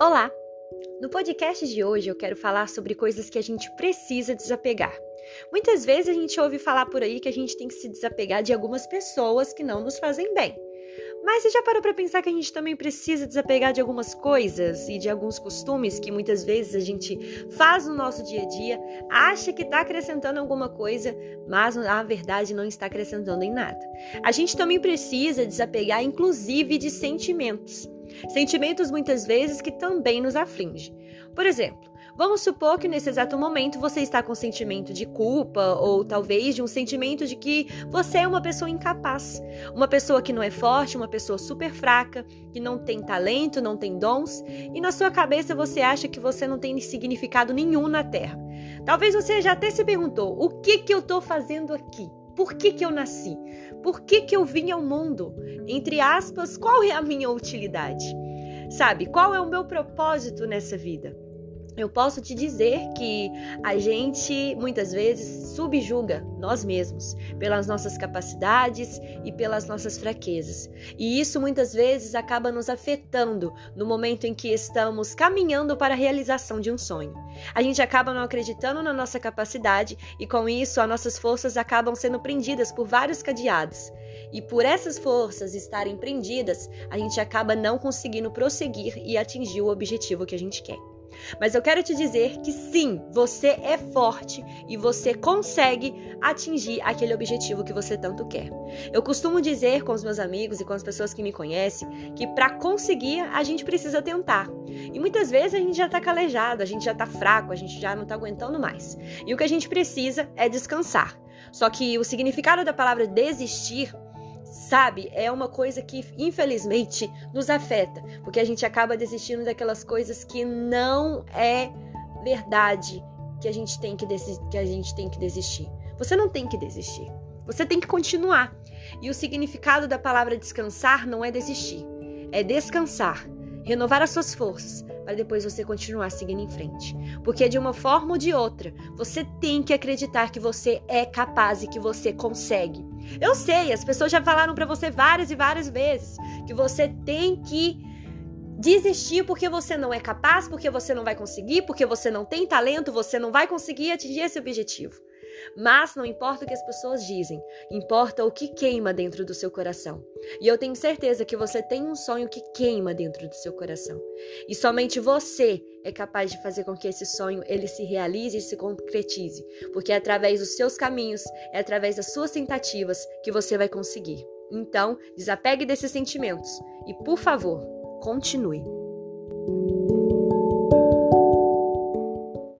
Olá! No podcast de hoje eu quero falar sobre coisas que a gente precisa desapegar. Muitas vezes a gente ouve falar por aí que a gente tem que se desapegar de algumas pessoas que não nos fazem bem. Mas você já parou para pensar que a gente também precisa desapegar de algumas coisas e de alguns costumes que muitas vezes a gente faz no nosso dia a dia, acha que está acrescentando alguma coisa, mas na verdade não está acrescentando em nada. A gente também precisa desapegar, inclusive, de sentimentos. Sentimentos muitas vezes que também nos afligem. Por exemplo, vamos supor que nesse exato momento você está com um sentimento de culpa ou talvez de um sentimento de que você é uma pessoa incapaz, uma pessoa que não é forte, uma pessoa super fraca, que não tem talento, não tem dons, e na sua cabeça você acha que você não tem significado nenhum na Terra. Talvez você já até se perguntou: o que que eu estou fazendo aqui? Por que, que eu nasci? Por que, que eu vim ao mundo? Entre aspas, qual é a minha utilidade? Sabe, qual é o meu propósito nessa vida? Eu posso te dizer que a gente muitas vezes subjuga nós mesmos pelas nossas capacidades e pelas nossas fraquezas. E isso muitas vezes acaba nos afetando no momento em que estamos caminhando para a realização de um sonho. A gente acaba não acreditando na nossa capacidade e com isso as nossas forças acabam sendo prendidas por vários cadeados. E por essas forças estarem prendidas, a gente acaba não conseguindo prosseguir e atingir o objetivo que a gente quer. Mas eu quero te dizer que sim, você é forte e você consegue atingir aquele objetivo que você tanto quer. Eu costumo dizer com os meus amigos e com as pessoas que me conhecem que para conseguir a gente precisa tentar. E muitas vezes a gente já tá calejado, a gente já tá fraco, a gente já não tá aguentando mais. E o que a gente precisa é descansar. Só que o significado da palavra desistir sabe, é uma coisa que infelizmente nos afeta, porque a gente acaba desistindo daquelas coisas que não é verdade que a gente tem que, que a gente tem que desistir. Você não tem que desistir. Você tem que continuar. E o significado da palavra descansar não é desistir, é descansar, renovar as suas forças para depois você continuar seguindo em frente. Porque de uma forma ou de outra, você tem que acreditar que você é capaz e que você consegue. Eu sei, as pessoas já falaram para você várias e várias vezes que você tem que desistir porque você não é capaz, porque você não vai conseguir, porque você não tem talento, você não vai conseguir atingir esse objetivo. Mas não importa o que as pessoas dizem, importa o que queima dentro do seu coração. E eu tenho certeza que você tem um sonho que queima dentro do seu coração. E somente você é capaz de fazer com que esse sonho ele se realize e se concretize, porque é através dos seus caminhos, é através das suas tentativas que você vai conseguir. Então, desapegue desses sentimentos e, por favor, continue.